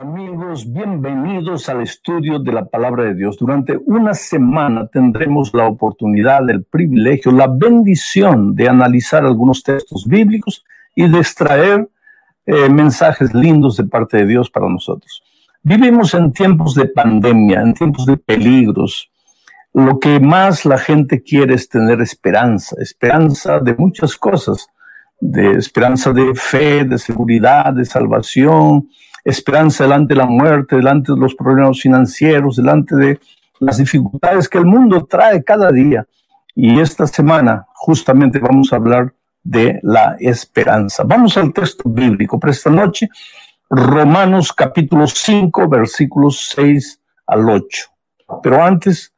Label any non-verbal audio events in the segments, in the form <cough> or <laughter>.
Amigos, bienvenidos al estudio de la palabra de Dios. Durante una semana tendremos la oportunidad, el privilegio, la bendición de analizar algunos textos bíblicos y de extraer eh, mensajes lindos de parte de Dios para nosotros. Vivimos en tiempos de pandemia, en tiempos de peligros. Lo que más la gente quiere es tener esperanza, esperanza de muchas cosas, de esperanza de fe, de seguridad, de salvación, esperanza delante de la muerte, delante de los problemas financieros, delante de las dificultades que el mundo trae cada día. Y esta semana justamente vamos a hablar de la esperanza. Vamos al texto bíblico para esta noche, Romanos capítulo 5, versículos 6 al 8. Pero antes,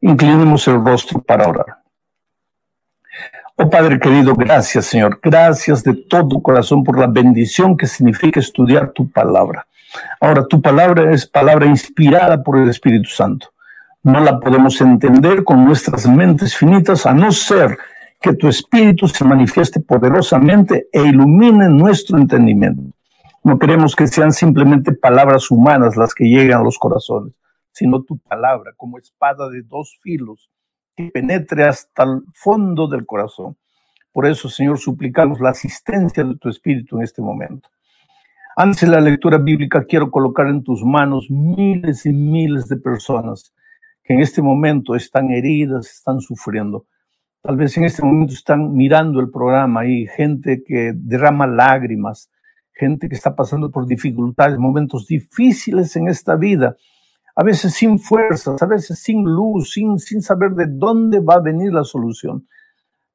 inclinemos el rostro para orar. Oh Padre querido, gracias Señor, gracias de todo corazón por la bendición que significa estudiar tu palabra. Ahora, tu palabra es palabra inspirada por el Espíritu Santo. No la podemos entender con nuestras mentes finitas a no ser que tu Espíritu se manifieste poderosamente e ilumine nuestro entendimiento. No queremos que sean simplemente palabras humanas las que llegan a los corazones, sino tu palabra como espada de dos filos penetre hasta el fondo del corazón. Por eso, Señor, suplicamos la asistencia de tu Espíritu en este momento. Antes de la lectura bíblica, quiero colocar en tus manos miles y miles de personas que en este momento están heridas, están sufriendo. Tal vez en este momento están mirando el programa y gente que derrama lágrimas, gente que está pasando por dificultades, momentos difíciles en esta vida a veces sin fuerzas, a veces sin luz, sin, sin saber de dónde va a venir la solución.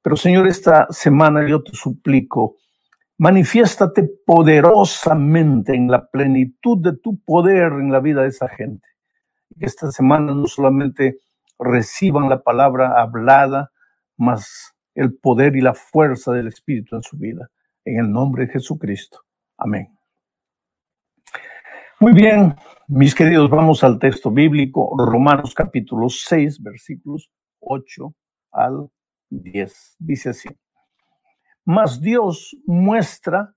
Pero Señor, esta semana yo te suplico, manifiéstate poderosamente en la plenitud de tu poder en la vida de esa gente. Que esta semana no solamente reciban la palabra hablada, mas el poder y la fuerza del Espíritu en su vida. En el nombre de Jesucristo. Amén. Muy bien, mis queridos, vamos al texto bíblico, Romanos capítulo 6, versículos 8 al 10. Dice así, mas Dios muestra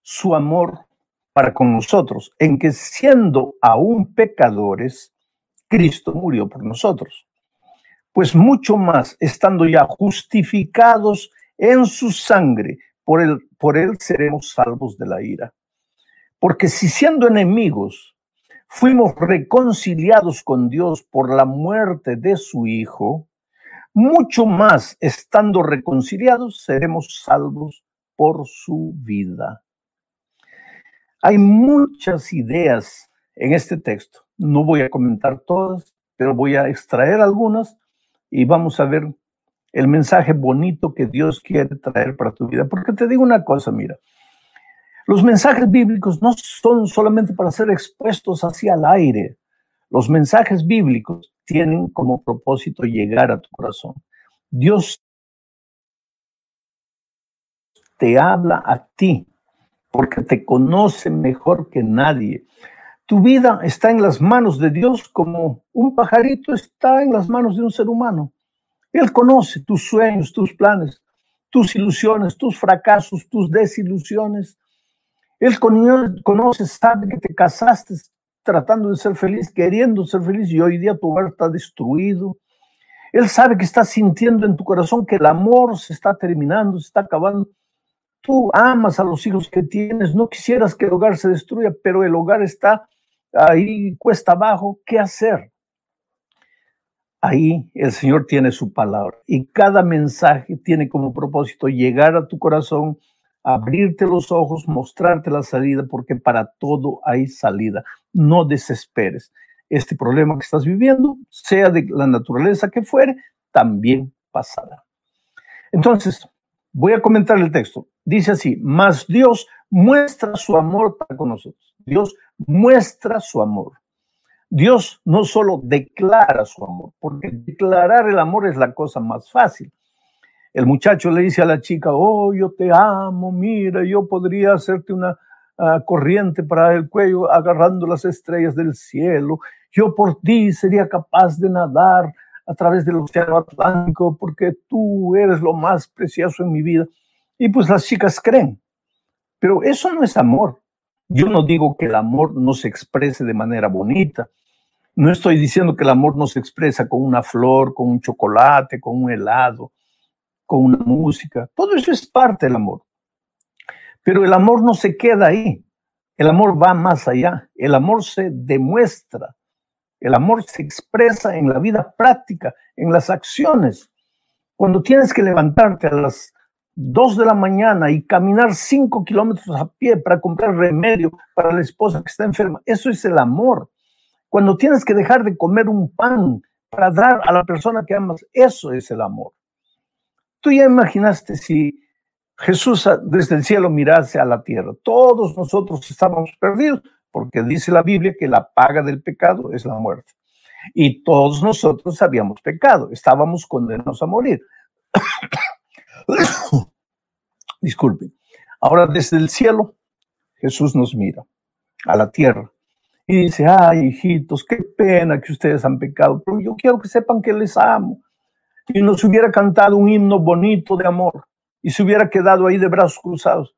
su amor para con nosotros, en que siendo aún pecadores, Cristo murió por nosotros. Pues mucho más, estando ya justificados en su sangre, por él, por él seremos salvos de la ira. Porque si siendo enemigos fuimos reconciliados con Dios por la muerte de su Hijo, mucho más estando reconciliados seremos salvos por su vida. Hay muchas ideas en este texto. No voy a comentar todas, pero voy a extraer algunas y vamos a ver el mensaje bonito que Dios quiere traer para tu vida. Porque te digo una cosa, mira, los mensajes bíblicos no son solamente para ser expuestos hacia el aire. Los mensajes bíblicos tienen como propósito llegar a tu corazón. Dios te habla a ti porque te conoce mejor que nadie. Tu vida está en las manos de Dios como un pajarito está en las manos de un ser humano. Él conoce tus sueños, tus planes, tus ilusiones, tus fracasos, tus desilusiones. Él conoce, sabe que te casaste tratando de ser feliz, queriendo ser feliz y hoy día tu hogar está destruido. Él sabe que estás sintiendo en tu corazón que el amor se está terminando, se está acabando. Tú amas a los hijos que tienes, no quisieras que el hogar se destruya, pero el hogar está ahí cuesta abajo. ¿Qué hacer? Ahí el Señor tiene su palabra y cada mensaje tiene como propósito llegar a tu corazón abrirte los ojos, mostrarte la salida, porque para todo hay salida. No desesperes. Este problema que estás viviendo, sea de la naturaleza que fuere, también pasará. Entonces, voy a comentar el texto. Dice así, mas Dios muestra su amor para con nosotros. Dios muestra su amor. Dios no solo declara su amor, porque declarar el amor es la cosa más fácil. El muchacho le dice a la chica, oh, yo te amo, mira, yo podría hacerte una ah, corriente para el cuello agarrando las estrellas del cielo. Yo por ti sería capaz de nadar a través del océano Atlántico porque tú eres lo más precioso en mi vida. Y pues las chicas creen. Pero eso no es amor. Yo no digo que el amor no se exprese de manera bonita. No estoy diciendo que el amor no se expresa con una flor, con un chocolate, con un helado, con una música. Todo eso es parte del amor. Pero el amor no se queda ahí. El amor va más allá. El amor se demuestra. El amor se expresa en la vida práctica, en las acciones. Cuando tienes que levantarte a las 2 de la mañana y caminar 5 kilómetros a pie para comprar remedio para la esposa que está enferma, eso es el amor. Cuando tienes que dejar de comer un pan para dar a la persona que amas, eso es el amor. Tú ya imaginaste si Jesús desde el cielo mirase a la tierra. Todos nosotros estábamos perdidos porque dice la Biblia que la paga del pecado es la muerte. Y todos nosotros habíamos pecado, estábamos condenados a morir. <coughs> Disculpen. Ahora desde el cielo Jesús nos mira a la tierra y dice, ay hijitos, qué pena que ustedes han pecado, pero yo quiero que sepan que les amo. Y nos hubiera cantado un himno bonito de amor y se hubiera quedado ahí de brazos cruzados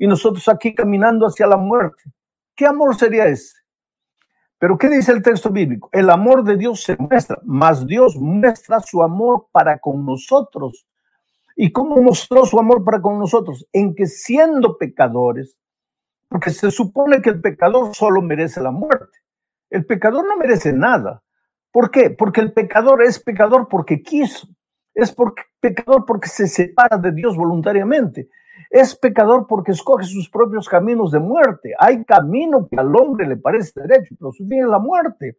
y nosotros aquí caminando hacia la muerte. ¿Qué amor sería ese? Pero ¿qué dice el texto bíblico? El amor de Dios se muestra, más Dios muestra su amor para con nosotros. ¿Y cómo mostró su amor para con nosotros? En que siendo pecadores, porque se supone que el pecador solo merece la muerte. El pecador no merece nada. ¿Por qué? Porque el pecador es pecador porque quiso es porque, pecador porque se separa de Dios voluntariamente. Es pecador porque escoge sus propios caminos de muerte. Hay camino que al hombre le parece derecho, pero su es la muerte.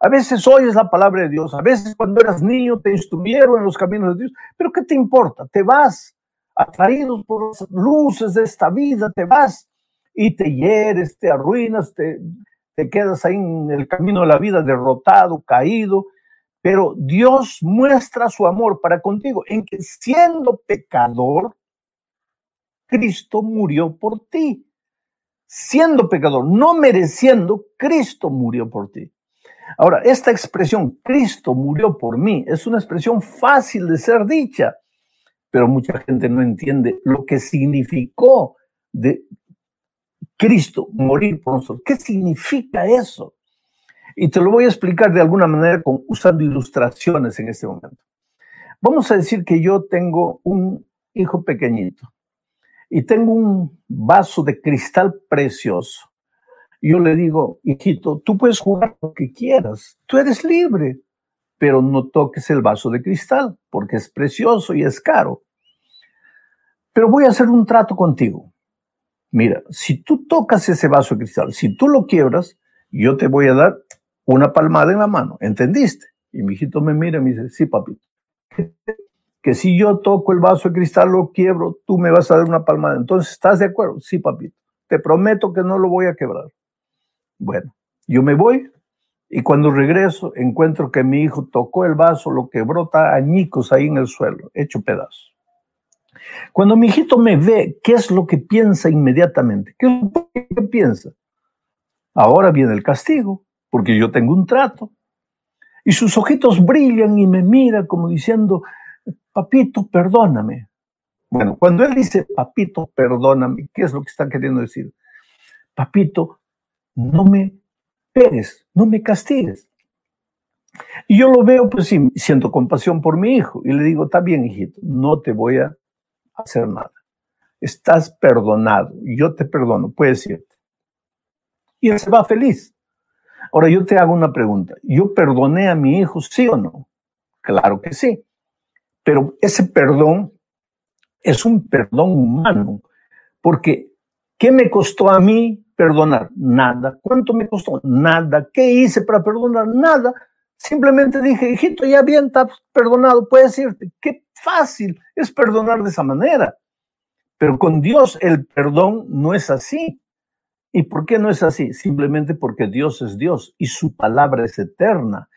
A veces oyes la palabra de Dios, a veces cuando eras niño te instruyeron en los caminos de Dios, pero ¿qué te importa? Te vas, atraído por las luces de esta vida, te vas y te hieres, te arruinas, te, te quedas ahí en el camino de la vida derrotado, caído, pero Dios muestra su amor para contigo en que siendo pecador, Cristo murió por ti. Siendo pecador, no mereciendo, Cristo murió por ti. Ahora, esta expresión, Cristo murió por mí, es una expresión fácil de ser dicha, pero mucha gente no entiende lo que significó de Cristo morir por nosotros. ¿Qué significa eso? Y te lo voy a explicar de alguna manera con, usando ilustraciones en este momento. Vamos a decir que yo tengo un hijo pequeñito y tengo un vaso de cristal precioso. Yo le digo, hijito, tú puedes jugar lo que quieras, tú eres libre, pero no toques el vaso de cristal porque es precioso y es caro. Pero voy a hacer un trato contigo. Mira, si tú tocas ese vaso de cristal, si tú lo quiebras, yo te voy a dar una palmada en la mano, ¿entendiste? Y mi hijito me mira y me dice, sí, papito. Que si yo toco el vaso de cristal, lo quiebro, tú me vas a dar una palmada. Entonces, ¿estás de acuerdo? Sí, papito. Te prometo que no lo voy a quebrar. Bueno, yo me voy y cuando regreso encuentro que mi hijo tocó el vaso, lo quebró, está añicos ahí en el suelo, hecho pedazos. Cuando mi hijito me ve, ¿qué es lo que piensa inmediatamente? ¿Qué es lo que piensa? Ahora viene el castigo porque yo tengo un trato. Y sus ojitos brillan y me mira como diciendo, papito, perdóname. Bueno, cuando él dice, papito, perdóname, ¿qué es lo que está queriendo decir? Papito, no me pegues, no me castigues. Y yo lo veo, pues sí, siento compasión por mi hijo y le digo, está bien, hijito, no te voy a hacer nada. Estás perdonado, yo te perdono, puedes irte. Y él se va feliz. Ahora yo te hago una pregunta. ¿Yo perdoné a mi hijo, sí o no? Claro que sí. Pero ese perdón es un perdón humano, porque ¿qué me costó a mí perdonar? Nada. ¿Cuánto me costó? Nada. ¿Qué hice para perdonar? Nada. Simplemente dije, hijito, ya bien, está perdonado, puedes irte. Qué fácil es perdonar de esa manera. Pero con Dios el perdón no es así. ¿Y por qué no es así? Simplemente porque Dios es Dios y su palabra es eterna.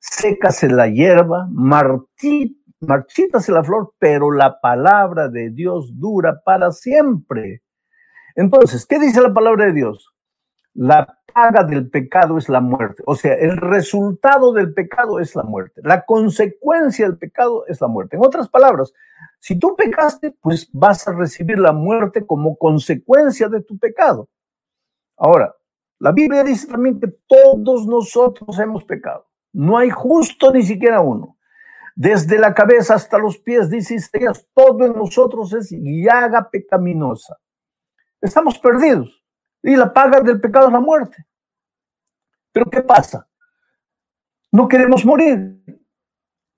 Sécase la hierba, marchítase la flor, pero la palabra de Dios dura para siempre. Entonces, ¿qué dice la palabra de Dios? La paga del pecado es la muerte. O sea, el resultado del pecado es la muerte. La consecuencia del pecado es la muerte. En otras palabras, si tú pecaste, pues vas a recibir la muerte como consecuencia de tu pecado. Ahora, la Biblia dice también que todos nosotros hemos pecado. No hay justo ni siquiera uno. Desde la cabeza hasta los pies, dice Isaías, todo en nosotros es llaga pecaminosa. Estamos perdidos. Y la paga del pecado es la muerte. Pero ¿qué pasa? No queremos morir.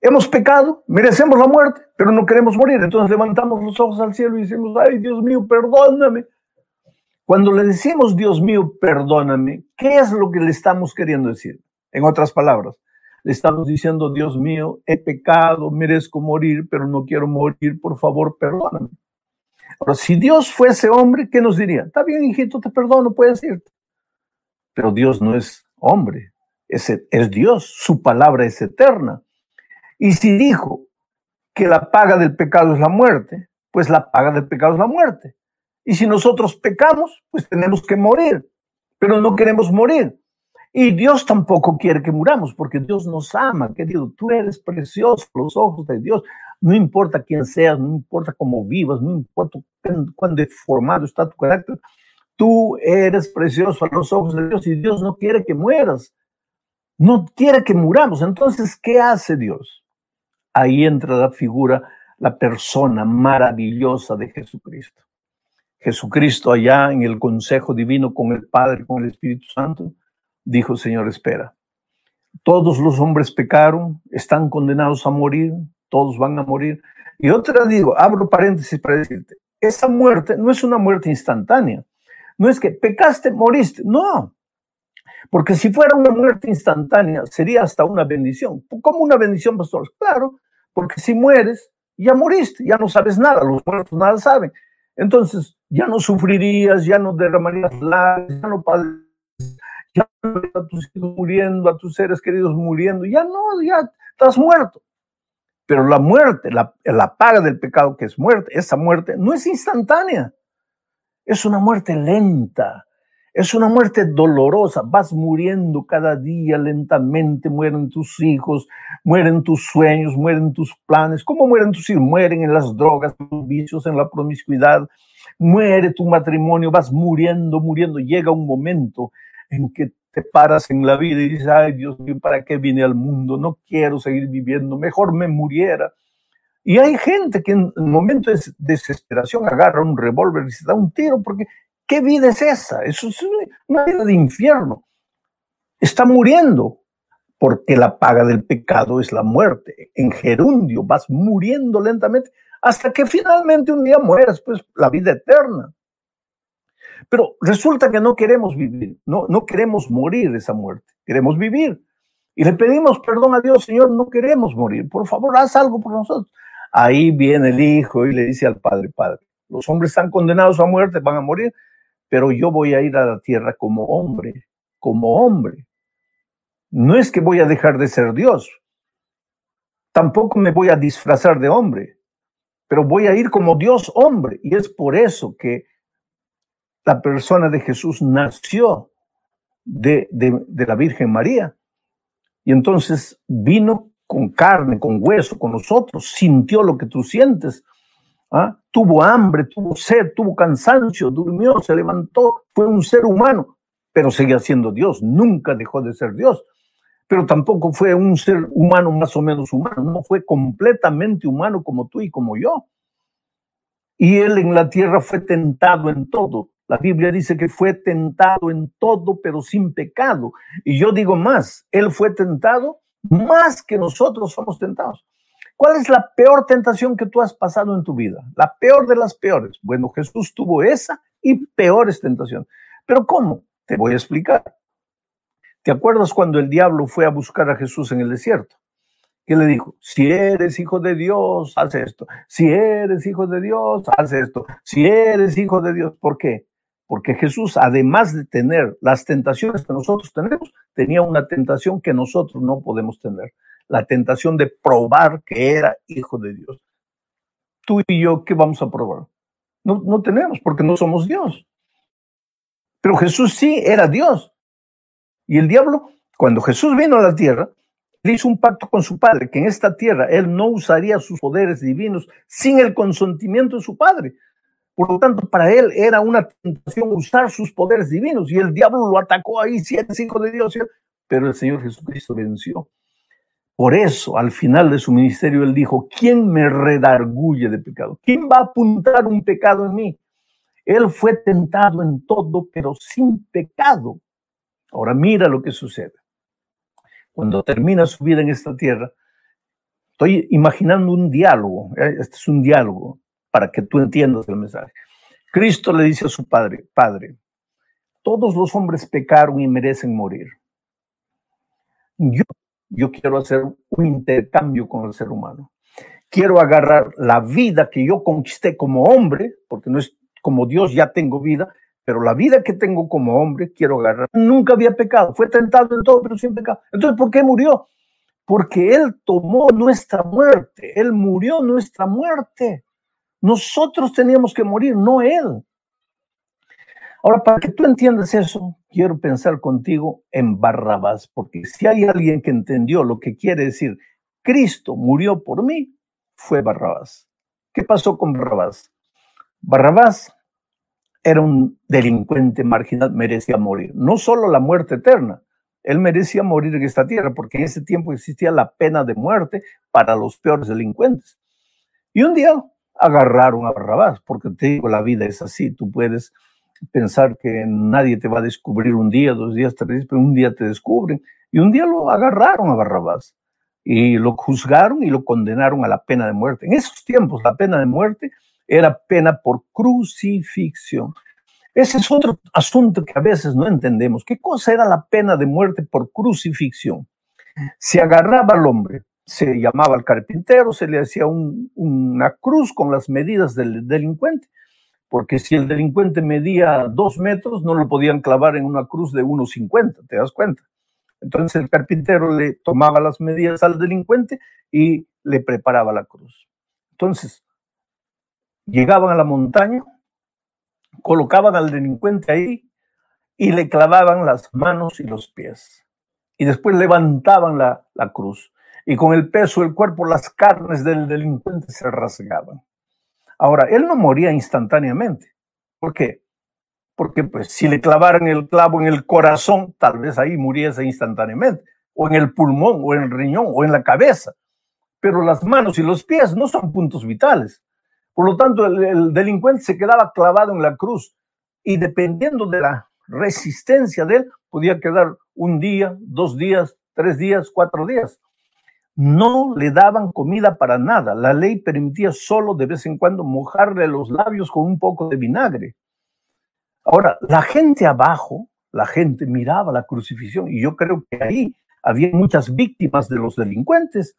Hemos pecado, merecemos la muerte, pero no queremos morir. Entonces levantamos los ojos al cielo y decimos, ay Dios mío, perdóname. Cuando le decimos, Dios mío, perdóname, ¿qué es lo que le estamos queriendo decir? En otras palabras, le estamos diciendo, Dios mío, he pecado, merezco morir, pero no quiero morir, por favor, perdóname. Ahora, si Dios fuese hombre, ¿qué nos diría? Está bien, hijito, te perdono, puedes irte. Pero Dios no es hombre, es, es Dios, su palabra es eterna. Y si dijo que la paga del pecado es la muerte, pues la paga del pecado es la muerte. Y si nosotros pecamos, pues tenemos que morir, pero no queremos morir. Y Dios tampoco quiere que muramos, porque Dios nos ama, querido. Tú eres precioso los ojos de Dios. No importa quién seas, no importa cómo vivas, no importa cuán deformado está tu carácter. Tú eres precioso a los ojos de Dios y Dios no quiere que mueras. No quiere que muramos. Entonces, ¿qué hace Dios? Ahí entra la figura, la persona maravillosa de Jesucristo. Jesucristo allá en el consejo divino con el Padre, con el Espíritu Santo, dijo, Señor, espera. Todos los hombres pecaron, están condenados a morir, todos van a morir. Y otra digo, abro paréntesis para decirte, esa muerte no es una muerte instantánea. No es que pecaste, moriste. No. Porque si fuera una muerte instantánea, sería hasta una bendición. ¿Cómo una bendición, pastor? Claro, porque si mueres, ya moriste, ya no sabes nada, los muertos nada saben. Entonces, ya no sufrirías, ya no derramarías lágrimas, ya no ya no a tus hijos muriendo, a tus seres queridos muriendo, ya no, ya estás muerto. Pero la muerte, la, paga del pecado que es muerte, esa muerte no es instantánea, es una muerte lenta, es una muerte dolorosa, vas muriendo cada día lentamente, mueren tus hijos, mueren tus sueños, mueren tus planes. ¿Cómo mueren tus hijos? Mueren en las drogas, en los vicios, en la promiscuidad. Muere tu matrimonio, vas muriendo, muriendo. Llega un momento en que te paras en la vida y dices, ay Dios mío, ¿para qué vine al mundo? No quiero seguir viviendo, mejor me muriera. Y hay gente que en momentos de desesperación agarra un revólver y se da un tiro porque ¿Qué vida es esa? Eso es una vida de infierno. Está muriendo porque la paga del pecado es la muerte. En gerundio vas muriendo lentamente hasta que finalmente un día mueras, pues la vida eterna. Pero resulta que no queremos vivir, no, no queremos morir esa muerte, queremos vivir. Y le pedimos perdón a Dios, Señor, no queremos morir, por favor, haz algo por nosotros. Ahí viene el hijo y le dice al padre, padre, los hombres están condenados a muerte, van a morir, pero yo voy a ir a la tierra como hombre, como hombre. No es que voy a dejar de ser Dios, tampoco me voy a disfrazar de hombre, pero voy a ir como Dios hombre. Y es por eso que la persona de Jesús nació de, de, la Virgen María. Y entonces vino con carne, con hueso, con nosotros, sintió lo que tú sientes, ¿Ah? Tuvo hambre, tuvo sed, tuvo cansancio, durmió, se levantó, fue un ser humano, pero seguía siendo Dios, nunca dejó de ser Dios. Pero tampoco fue un ser humano más o menos humano, no fue completamente humano como tú y como yo. Y él en la tierra fue tentado en todo. La Biblia dice que fue tentado en todo, pero sin pecado. Y yo digo más, él fue tentado más que nosotros somos tentados. ¿Cuál es la peor tentación que tú has pasado en tu vida? La peor de las peores. Bueno, Jesús tuvo esa y peores tentaciones. Pero ¿cómo? Te voy a explicar. ¿Te acuerdas cuando el diablo fue a buscar a Jesús en el desierto? ¿Qué le dijo? Si eres hijo de Dios, haz esto. Si eres hijo de Dios, haz esto. Si eres hijo de Dios, ¿por qué? Porque Jesús, además de tener las tentaciones que nosotros tenemos, tenía una tentación que nosotros no podemos tener la tentación de probar que era hijo de Dios. Tú y yo, ¿qué vamos a probar? No, no tenemos, porque no somos Dios. Pero Jesús sí era Dios. Y el diablo, cuando Jesús vino a la tierra, le hizo un pacto con su padre, que en esta tierra él no usaría sus poderes divinos sin el consentimiento de su padre. Por lo tanto, para él era una tentación usar sus poderes divinos y el diablo lo atacó ahí, siete hijos de Dios, pero el Señor Jesucristo venció. Por eso, al final de su ministerio, él dijo, ¿quién me redarguye de pecado? ¿Quién va a apuntar un pecado en mí? Él fue tentado en todo, pero sin pecado. Ahora mira lo que sucede. Cuando termina su vida en esta tierra, estoy imaginando un diálogo. ¿eh? Este es un diálogo para que tú entiendas el mensaje. Cristo le dice a su padre, Padre, todos los hombres pecaron y merecen morir. Yo, yo quiero hacer un intercambio con el ser humano. Quiero agarrar la vida que yo conquisté como hombre, porque no es como Dios ya tengo vida, pero la vida que tengo como hombre quiero agarrar. Nunca había pecado, fue tentado en todo, pero sin pecado. Entonces, ¿por qué murió? Porque Él tomó nuestra muerte, Él murió nuestra muerte. Nosotros teníamos que morir, no Él. Ahora, para que tú entiendas eso, quiero pensar contigo en Barrabás, porque si hay alguien que entendió lo que quiere decir, Cristo murió por mí, fue Barrabás. ¿Qué pasó con Barrabás? Barrabás era un delincuente marginal, merecía morir. No solo la muerte eterna, él merecía morir en esta tierra, porque en ese tiempo existía la pena de muerte para los peores delincuentes. Y un día agarraron a Barrabás, porque te digo, la vida es así, tú puedes pensar que nadie te va a descubrir un día, dos días, tres días, pero un día te descubren. Y un día lo agarraron a Barrabás y lo juzgaron y lo condenaron a la pena de muerte. En esos tiempos la pena de muerte era pena por crucifixión. Ese es otro asunto que a veces no entendemos. ¿Qué cosa era la pena de muerte por crucifixión? Se agarraba al hombre, se llamaba al carpintero, se le hacía una cruz con las medidas del delincuente, porque si el delincuente medía dos metros, no lo podían clavar en una cruz de 1,50, ¿te das cuenta? Entonces el carpintero le tomaba las medidas al delincuente y le preparaba la cruz. Entonces, llegaban a la montaña, colocaban al delincuente ahí y le clavaban las manos y los pies. Y después levantaban la, la cruz y con el peso del cuerpo las carnes del delincuente se rasgaban. Ahora, él no moría instantáneamente. ¿Por qué? Porque pues si le clavaran el clavo en el corazón, tal vez ahí muriese instantáneamente, o en el pulmón, o en el riñón, o en la cabeza. Pero las manos y los pies no son puntos vitales. Por lo tanto, el, el delincuente se quedaba clavado en la cruz y dependiendo de la resistencia de él, podía quedar un día, dos días, tres días, cuatro días no le daban comida para nada. La ley permitía solo de vez en cuando mojarle los labios con un poco de vinagre. Ahora, la gente abajo, la gente miraba la crucifixión y yo creo que ahí había muchas víctimas de los delincuentes.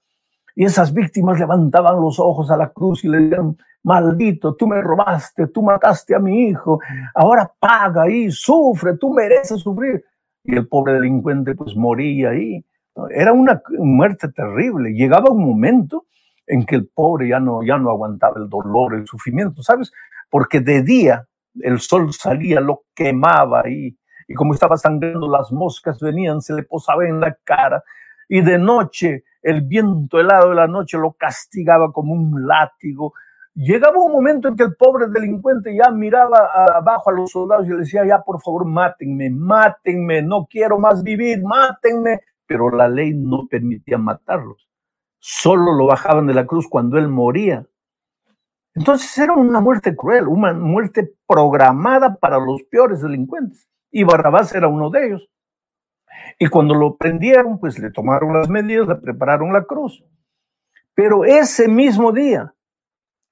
Y esas víctimas levantaban los ojos a la cruz y le decían, maldito, tú me robaste, tú mataste a mi hijo, ahora paga y sufre, tú mereces sufrir. Y el pobre delincuente pues moría ahí era una muerte terrible. Llegaba un momento en que el pobre ya no, ya no aguantaba el dolor, el sufrimiento, ¿sabes? Porque de día el sol salía, lo quemaba y, y como estaba sangrando, las moscas venían, se le posaba en la cara. Y de noche, el viento helado de la noche lo castigaba como un látigo. Llegaba un momento en que el pobre delincuente ya miraba abajo a los soldados y le decía, ya por favor, mátenme, mátenme, no quiero más vivir, mátenme pero la ley no permitía matarlos. Solo lo bajaban de la cruz cuando él moría. Entonces era una muerte cruel, una muerte programada para los peores delincuentes. Y Barrabás era uno de ellos. Y cuando lo prendieron, pues le tomaron las medidas, le prepararon la cruz. Pero ese mismo día,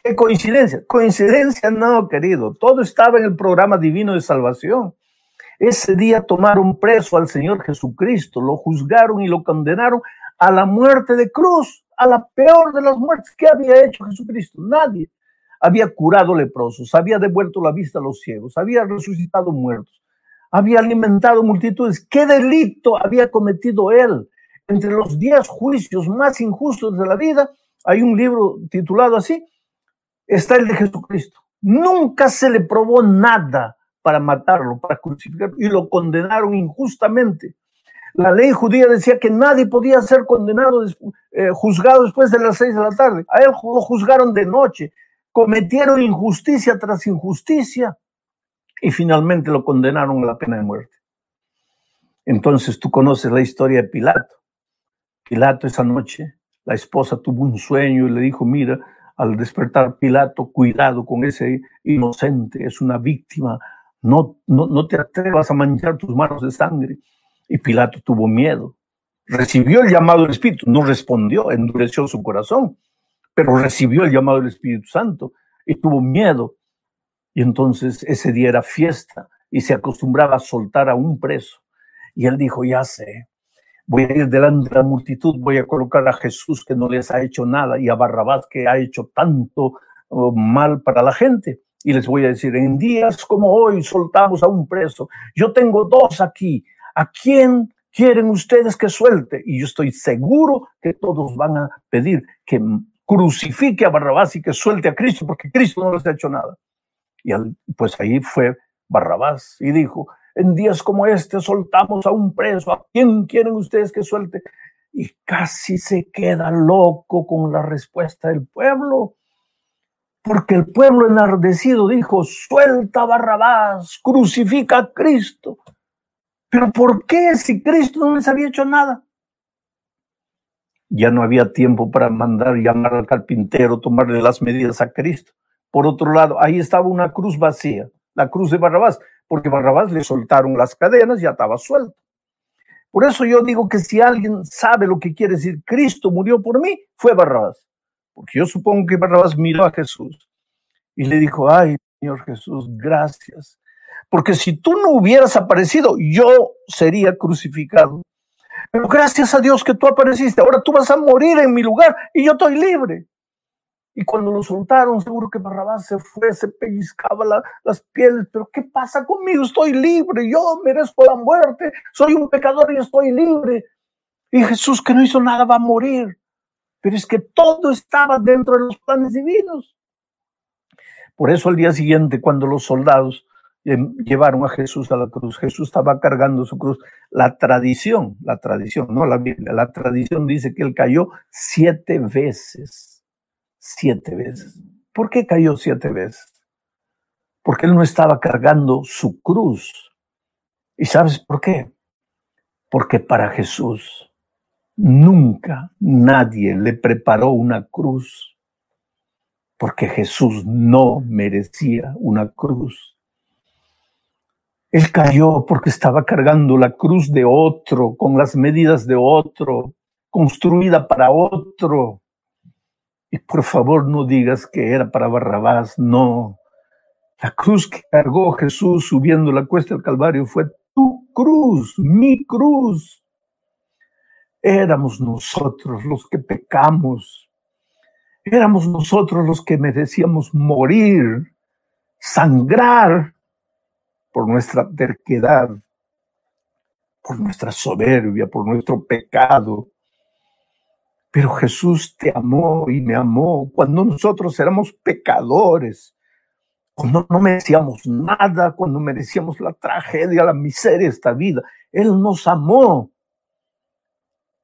qué coincidencia, coincidencia no, querido, todo estaba en el programa divino de salvación. Ese día tomaron preso al Señor Jesucristo, lo juzgaron y lo condenaron a la muerte de cruz, a la peor de las muertes. ¿Qué había hecho Jesucristo? Nadie. Había curado leprosos, había devuelto la vista a los ciegos, había resucitado muertos, había alimentado multitudes. ¿Qué delito había cometido él? Entre los diez juicios más injustos de la vida, hay un libro titulado así, está el de Jesucristo. Nunca se le probó nada para matarlo, para crucificarlo, y lo condenaron injustamente. La ley judía decía que nadie podía ser condenado, eh, juzgado después de las seis de la tarde. A él lo juzgaron de noche. cometieron injusticia tras injusticia y finalmente lo condenaron a la pena de muerte. Entonces tú conoces la historia de Pilato. Pilato esa noche, la esposa tuvo un sueño y le dijo, mira, al despertar Pilato, cuidado con ese inocente, es una víctima, no, no, no te atrevas a manchar tus manos de sangre. Y Pilato tuvo miedo. Recibió el llamado del Espíritu, no respondió, endureció su corazón, pero recibió el llamado del Espíritu Santo y tuvo miedo. Y entonces ese día era fiesta y se acostumbraba a soltar a un preso. Y él dijo, ya sé, voy a ir delante de la multitud, voy a colocar a Jesús que no les ha hecho nada y a Barrabás que ha hecho tanto oh, mal para la gente. Y les voy a decir, en días como hoy soltamos a un preso. Yo tengo dos aquí. ¿A quién quieren ustedes que suelte? Y yo estoy seguro que todos van a pedir que crucifique a Barrabás y que suelte a Cristo, porque Cristo no les ha hecho nada. Y pues ahí fue Barrabás y dijo, en días como este soltamos a un preso, ¿a quién quieren ustedes que suelte? Y casi se queda loco con la respuesta del pueblo, porque el pueblo enardecido dijo, suelta Barrabás, crucifica a Cristo. Pero ¿por qué si Cristo no les había hecho nada? Ya no había tiempo para mandar llamar al carpintero, tomarle las medidas a Cristo. Por otro lado, ahí estaba una cruz vacía, la cruz de Barrabás porque Barrabás le soltaron las cadenas y estaba suelto. Por eso yo digo que si alguien sabe lo que quiere decir Cristo murió por mí, fue Barrabás. Porque yo supongo que Barrabás miró a Jesús y le dijo, ay, Señor Jesús, gracias. Porque si tú no hubieras aparecido, yo sería crucificado. Pero gracias a Dios que tú apareciste. Ahora tú vas a morir en mi lugar y yo estoy libre. Y cuando lo soltaron, seguro que Barrabás se fue, se pellizcaba las pieles. Pero ¿qué pasa conmigo? Estoy libre, yo merezco la muerte, soy un pecador y estoy libre. Y Jesús que no hizo nada va a morir. Pero es que todo estaba dentro de los planes divinos. Por eso al día siguiente, cuando los soldados llevaron a Jesús a la cruz, Jesús estaba cargando su cruz. La tradición, la tradición, no la Biblia, la tradición dice que él cayó siete veces siete veces. ¿Por qué cayó siete veces? Porque él no estaba cargando su cruz. ¿Y sabes por qué? Porque para Jesús nunca nadie le preparó una cruz. Porque Jesús no merecía una cruz. Él cayó porque estaba cargando la cruz de otro, con las medidas de otro, construida para otro. Y por favor no digas que era para Barrabás, no. La cruz que cargó Jesús subiendo la cuesta del Calvario fue tu cruz, mi cruz. Éramos nosotros los que pecamos. Éramos nosotros los que merecíamos morir, sangrar por nuestra terquedad, por nuestra soberbia, por nuestro pecado. Pero Jesús te amó y me amó cuando nosotros éramos pecadores, cuando no merecíamos nada, cuando merecíamos la tragedia, la miseria de esta vida. Él nos amó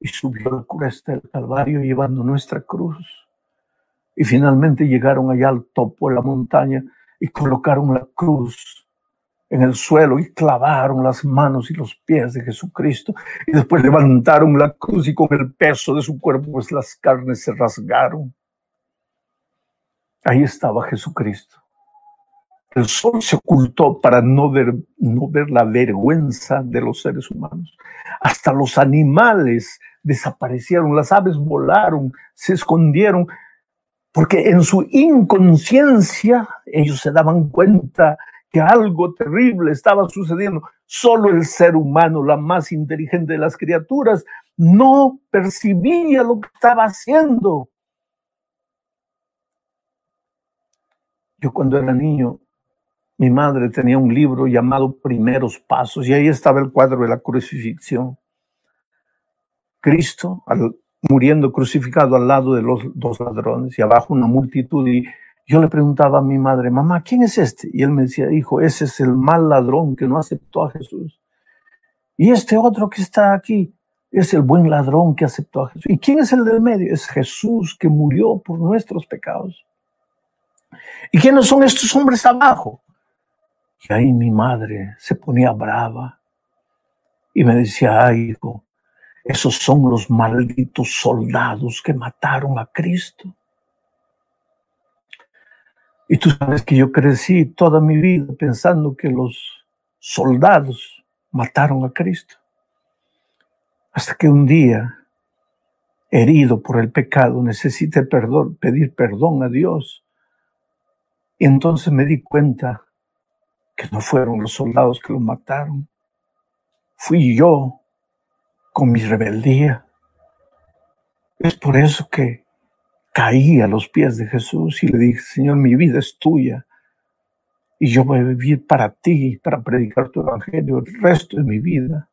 y subió la cresta del Calvario llevando nuestra cruz. Y finalmente llegaron allá al topo de la montaña y colocaron la cruz en el suelo y clavaron las manos y los pies de Jesucristo y después levantaron la cruz y con el peso de su cuerpo pues las carnes se rasgaron. Ahí estaba Jesucristo. El sol se ocultó para no ver, no ver la vergüenza de los seres humanos. Hasta los animales desaparecieron, las aves volaron, se escondieron, porque en su inconsciencia ellos se daban cuenta que algo terrible estaba sucediendo. Solo el ser humano, la más inteligente de las criaturas, no percibía lo que estaba haciendo. Yo cuando era niño, mi madre tenía un libro llamado Primeros Pasos y ahí estaba el cuadro de la crucifixión. Cristo muriendo crucificado al lado de los dos ladrones y abajo una multitud y yo le preguntaba a mi madre, mamá, ¿quién es este? Y él me decía, hijo, ese es el mal ladrón que no aceptó a Jesús. Y este otro que está aquí es el buen ladrón que aceptó a Jesús. ¿Y quién es el del medio? Es Jesús que murió por nuestros pecados. ¿Y quiénes son estos hombres abajo? Y ahí mi madre se ponía brava y me decía, ay hijo, esos son los malditos soldados que mataron a Cristo. Y tú sabes que yo crecí toda mi vida pensando que los soldados mataron a Cristo. Hasta que un día, herido por el pecado, necesité perdón, pedir perdón a Dios. Y entonces me di cuenta que no fueron los soldados que lo mataron. Fui yo con mi rebeldía. Es por eso que caí a los pies de Jesús y le dije, Señor, mi vida es tuya y yo voy a vivir para ti, para predicar tu evangelio el resto de mi vida.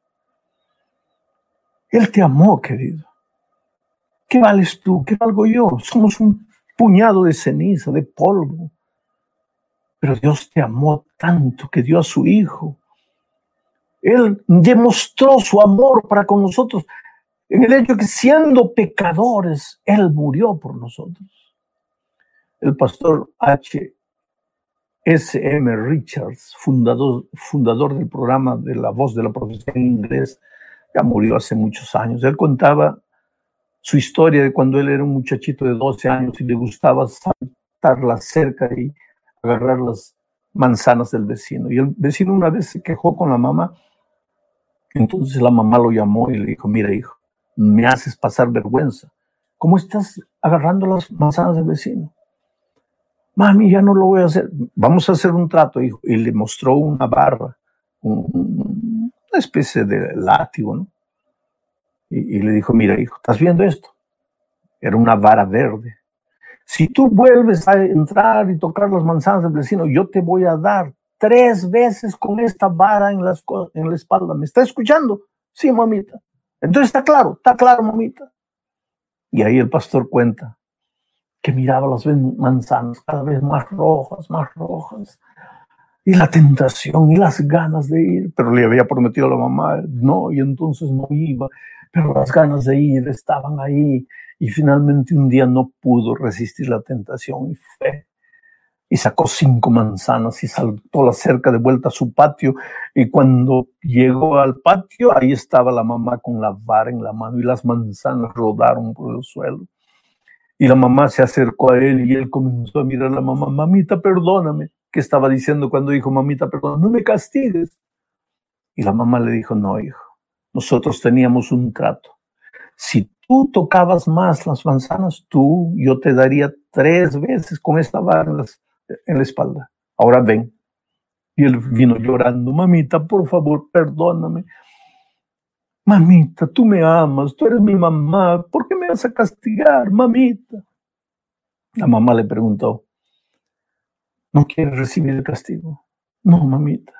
Él te amó, querido. ¿Qué vales tú? ¿Qué valgo yo? Somos un puñado de ceniza, de polvo. Pero Dios te amó tanto que dio a su Hijo. Él demostró su amor para con nosotros en el hecho que siendo pecadores, Él murió por nosotros. El pastor H. S. M. Richards, fundador, del programa de La Voz de la Profesión en inglés, ya murió hace muchos años. Él contaba su historia de cuando él era un muchachito de 12 años y le gustaba saltar la cerca y agarrar las manzanas del vecino. Y el vecino una vez se quejó con la mamá, entonces la mamá lo llamó y le dijo, mira hijo, me haces pasar vergüenza. ¿Cómo estás agarrando las manzanas del vecino? Mami, ya no lo voy a hacer. Vamos a hacer un trato, hijo. Y le mostró una barra, una especie de látigo, ¿no? Y, le dijo, mira, hijo, ¿estás viendo esto? Era una vara verde. Si tú vuelves a entrar y tocar las manzanas del vecino, yo te voy a dar tres veces con esta vara en, la espalda. ¿Me está escuchando? Sí, mamita. Entonces está claro, está claro, mamita. Y ahí el pastor cuenta que miraba las manzanas cada vez más rojas, más rojas. Y la tentación y las ganas de ir, pero le había prometido a la mamá, no, y entonces no iba, pero las ganas de ir estaban ahí. Y finalmente un día no pudo resistir la tentación y fue y sacó cinco manzanas y saltó la cerca de vuelta a su patio. Y cuando llegó al patio, ahí estaba la mamá con la vara en la mano y las manzanas rodaron por el suelo. Y la mamá se acercó a él y él comenzó a mirar a la mamá, mamita, perdóname. ¿Qué estaba diciendo cuando dijo, mamita, perdóname, no me castigues? Y la mamá le dijo, no, hijo, nosotros teníamos un trato. Si tú tocabas más las manzanas, tú, yo te daría tres veces con esta vara en la espalda. Ahora ven. Y él vino llorando, mamita, por favor, perdóname. Mamita, tú me amas, tú eres mi mamá, ¿por qué me vas a castigar, mamita? La mamá le preguntó, ¿no quieres recibir el castigo? No, mamita.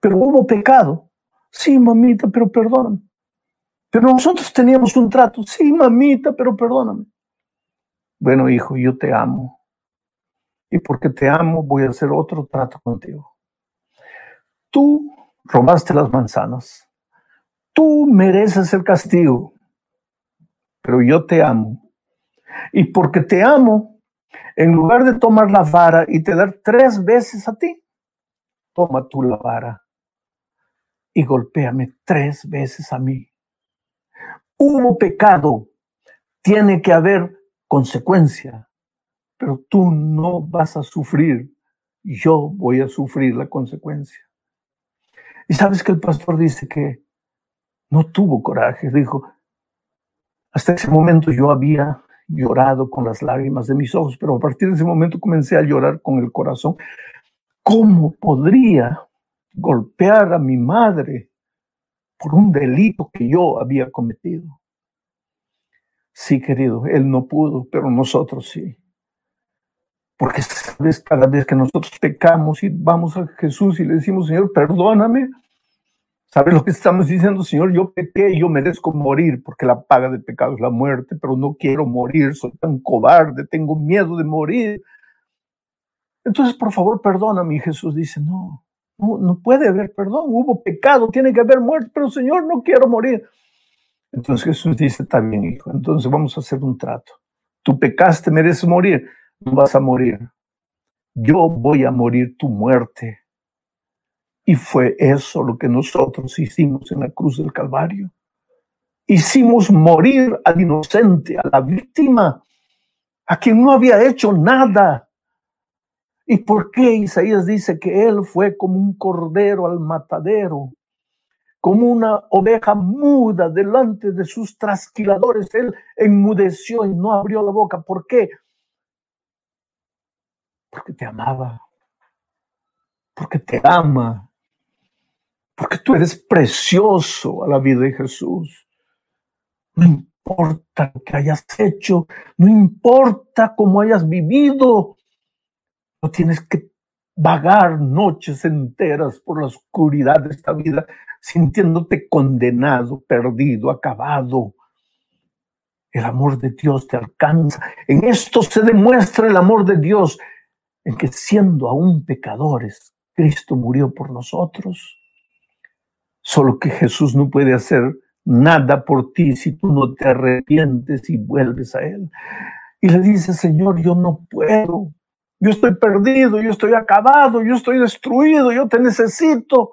Pero hubo pecado. Sí, mamita, pero perdóname. Pero nosotros teníamos un trato. Sí, mamita, pero perdóname. Bueno, hijo, yo te amo y porque te amo voy a hacer otro trato contigo. Tú robaste las manzanas, tú mereces el castigo, pero yo te amo. Y porque te amo, en lugar de tomar la vara y te dar tres veces a ti, toma tú la vara y golpéame tres veces a mí. Hubo pecado, tiene que haber consecuencia pero tú no vas a sufrir, yo voy a sufrir la consecuencia. Y sabes que el pastor dice que no tuvo coraje, dijo, hasta ese momento yo había llorado con las lágrimas de mis ojos, pero a partir de ese momento comencé a llorar con el corazón. ¿Cómo podría golpear a mi madre por un delito que yo había cometido? Sí, querido, él no pudo, pero nosotros sí. Porque sabes, cada vez que nosotros pecamos y vamos a Jesús y le decimos, Señor, perdóname, ¿sabes lo que estamos diciendo? Señor, yo pequé, yo merezco morir, porque la paga del pecado es la muerte, pero no quiero morir, soy tan cobarde, tengo miedo de morir. Entonces, por favor, perdóname. Y Jesús dice, no, no, puede haber perdón, hubo pecado, tiene que haber muerte, pero Señor, no quiero morir. Entonces Jesús dice, está bien, hijo, entonces vamos a hacer un trato. Tú pecaste, mereces morir no vas a morir, yo voy a morir tu muerte. Y fue eso lo que nosotros hicimos en la cruz del Calvario. Hicimos morir al inocente, a la víctima, a quien no había hecho nada. ¿Y por qué Isaías dice que él fue como un cordero al matadero? Como una oveja muda delante de sus trasquiladores. Él enmudeció y no abrió la boca. ¿Por qué? Porque te amaba. Porque te ama porque tú eres precioso a la vida de Jesús. No importa lo que hayas hecho, no importa cómo hayas vivido, no tienes que vagar noches enteras por la oscuridad de esta vida sintiéndote condenado, perdido, acabado. El amor de Dios te alcanza. En esto se demuestra el amor de Dios, en que siendo aún pecadores, Cristo murió por nosotros. Solo que Jesús no puede hacer nada por ti si tú no te arrepientes y vuelves a Él. Y le dice, Señor, yo no puedo. Yo estoy perdido, yo estoy acabado, yo estoy destruido, yo te necesito.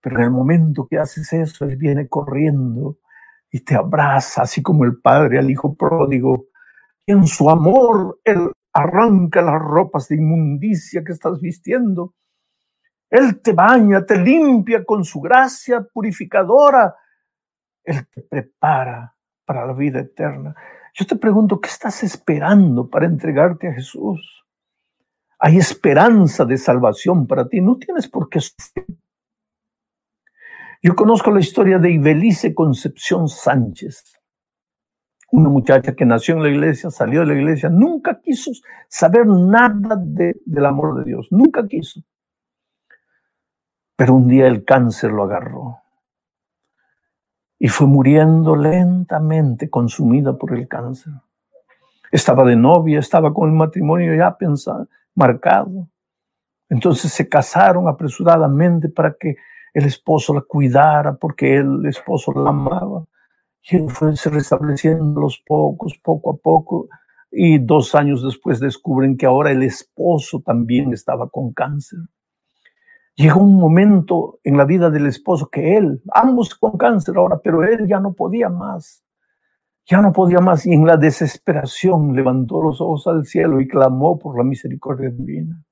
Pero en el momento que haces eso, Él viene corriendo y te abraza, así como el Padre al Hijo pródigo. Y en su amor, Él arranca las ropas de inmundicia que estás vistiendo él te baña, te limpia con su gracia purificadora. Él te prepara para la vida eterna. Yo te pregunto, ¿qué estás esperando para entregarte a Jesús? Hay esperanza de salvación para ti. No tienes por qué sufrir. Yo conozco la historia de Ibelice Concepción Sánchez, una muchacha que nació en la iglesia, salió de la iglesia, nunca quiso saber nada del amor de Dios, nunca quiso. Pero un día el cáncer lo agarró y fue muriendo lentamente, consumida por el cáncer. Estaba de novia, estaba con el matrimonio ya pensado, marcado. Entonces se casaron apresuradamente para que el esposo la cuidara, porque el esposo la amaba. Y él fue se restableciendo los pocos, poco a poco. Y dos años después descubren que ahora el esposo también estaba con cáncer. Llegó un momento en la vida del esposo que él, ambos con cáncer ahora, pero él ya no podía más. Ya no podía más y en la desesperación levantó los ojos al cielo y clamó por la misericordia divina.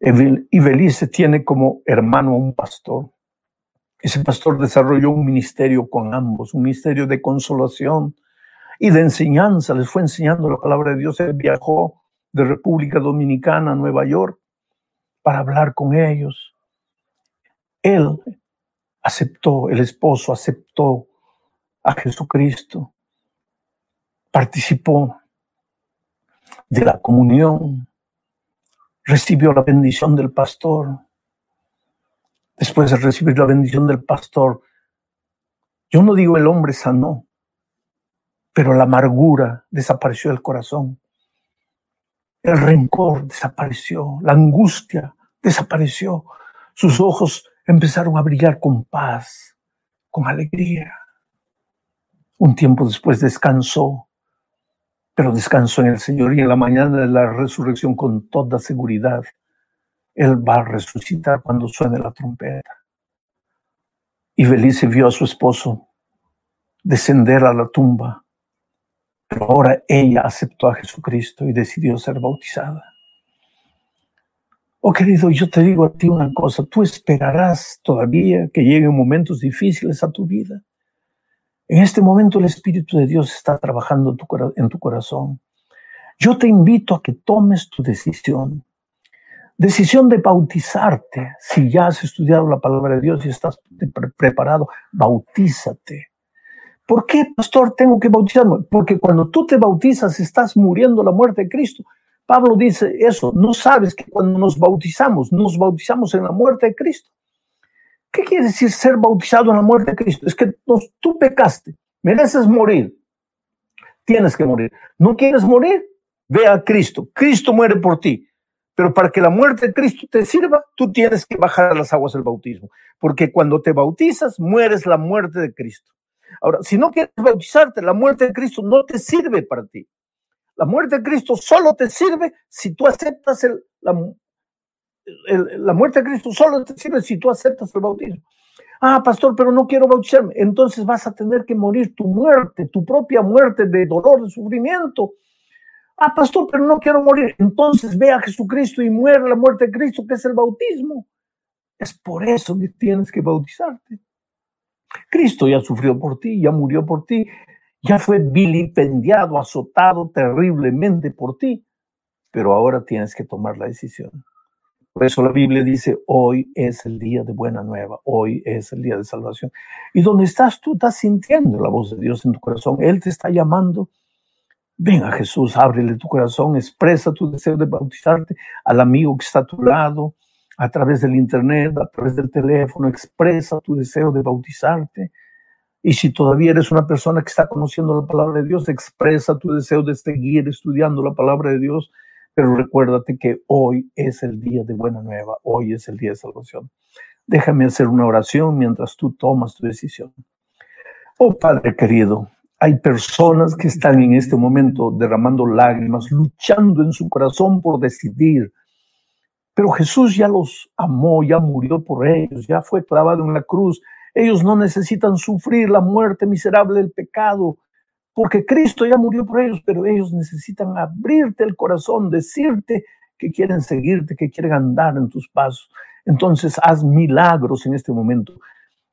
Y Belice tiene como hermano a un pastor. Ese pastor desarrolló un ministerio con ambos, un ministerio de consolación y de enseñanza. Les fue enseñando la palabra de Dios. Él viajó de República Dominicana a Nueva York para hablar con ellos. Él aceptó, el esposo aceptó a Jesucristo, participó de la comunión, recibió la bendición del pastor. Después de recibir la bendición del pastor, yo no digo el hombre sanó, pero la amargura desapareció del corazón. El rencor desapareció, la angustia desapareció. Sus ojos empezaron a brillar con paz, con alegría. Un tiempo después descansó, pero descansó en el Señor y en la mañana de la resurrección con toda seguridad. Él va a resucitar cuando suene la trompeta. Y Belice vio a su esposo descender a la tumba pero ahora ella aceptó a Jesucristo y decidió ser bautizada. Oh querido, yo te digo a ti una cosa, tú esperarás todavía que lleguen momentos difíciles a tu vida. En este momento el Espíritu de Dios está trabajando en tu corazón. Yo te invito a que tomes tu decisión. Decisión de bautizarte. Si ya has estudiado la palabra de Dios y estás preparado, bautízate. ¿Por qué, pastor, tengo que bautizarme? Porque cuando tú te bautizas estás muriendo la muerte de Cristo. Pablo dice eso, no sabes que cuando nos bautizamos, nos bautizamos en la muerte de Cristo. ¿Qué quiere decir ser bautizado en la muerte de Cristo? Es que tú pecaste, mereces morir, tienes que morir. ¿No quieres morir? Ve a Cristo, Cristo muere por ti. Pero para que la muerte de Cristo te sirva, tú tienes que bajar a las aguas del bautismo. Porque cuando te bautizas, mueres la muerte de Cristo. Ahora, si no quieres bautizarte, la muerte de Cristo no te sirve para ti. La muerte de Cristo solo te sirve si tú aceptas el, la, la muerte de Cristo solo te sirve si tú aceptas el bautismo. Ah, pastor, pero no quiero bautizarme. Entonces vas a tener que morir tu muerte, tu propia muerte de dolor, de sufrimiento. Ah, pastor, pero no quiero morir. Entonces ve a Jesucristo y muere la muerte de Cristo, que es el bautismo. Es por eso que tienes que bautizarte. Cristo ya sufrió por ti, ya murió por ti, ya fue vilipendiado, azotado terriblemente por ti, pero ahora tienes que tomar la decisión. Por eso la Biblia dice, hoy es el día de buena nueva, hoy es el día de salvación. Y donde estás tú, estás sintiendo la voz de Dios en tu corazón. Él te está llamando. Ven a Jesús, ábrele tu corazón, expresa tu deseo de bautizarte al amigo que está a tu lado, a través del internet, a través del teléfono, expresa tu deseo de bautizarte. Y si todavía eres una persona que está conociendo la palabra de Dios, expresa tu deseo de seguir estudiando la palabra de Dios pero recuérdate que hoy es el día de buena nueva, hoy es el día de salvación. Déjame hacer una oración mientras tú tomas tu decisión. Oh Padre querido, hay personas que están en este momento derramando lágrimas, luchando en su corazón por decidir. Pero Jesús ya los amó, ya murió por ellos, ya fue clavado en la cruz. Ellos no necesitan sufrir la muerte miserable del pecado porque Cristo ya murió por ellos, pero ellos necesitan abrirte el corazón, decirte que quieren seguirte, que quieren andar en tus pasos. Entonces haz milagros en este momento,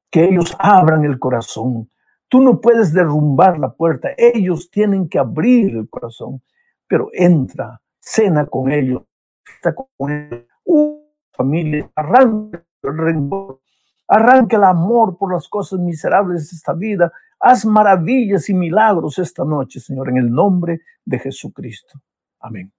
que ellos abran el corazón. Tú no puedes derrumbar la puerta, ellos tienen que abrir el corazón, pero entra, cena con ellos, está con ellos, uh, familia, arranca el rencor, arranca el amor por las cosas miserables de esta vida, Haz maravillas y milagros esta noche, Señor, en el nombre de Jesucristo. Amén.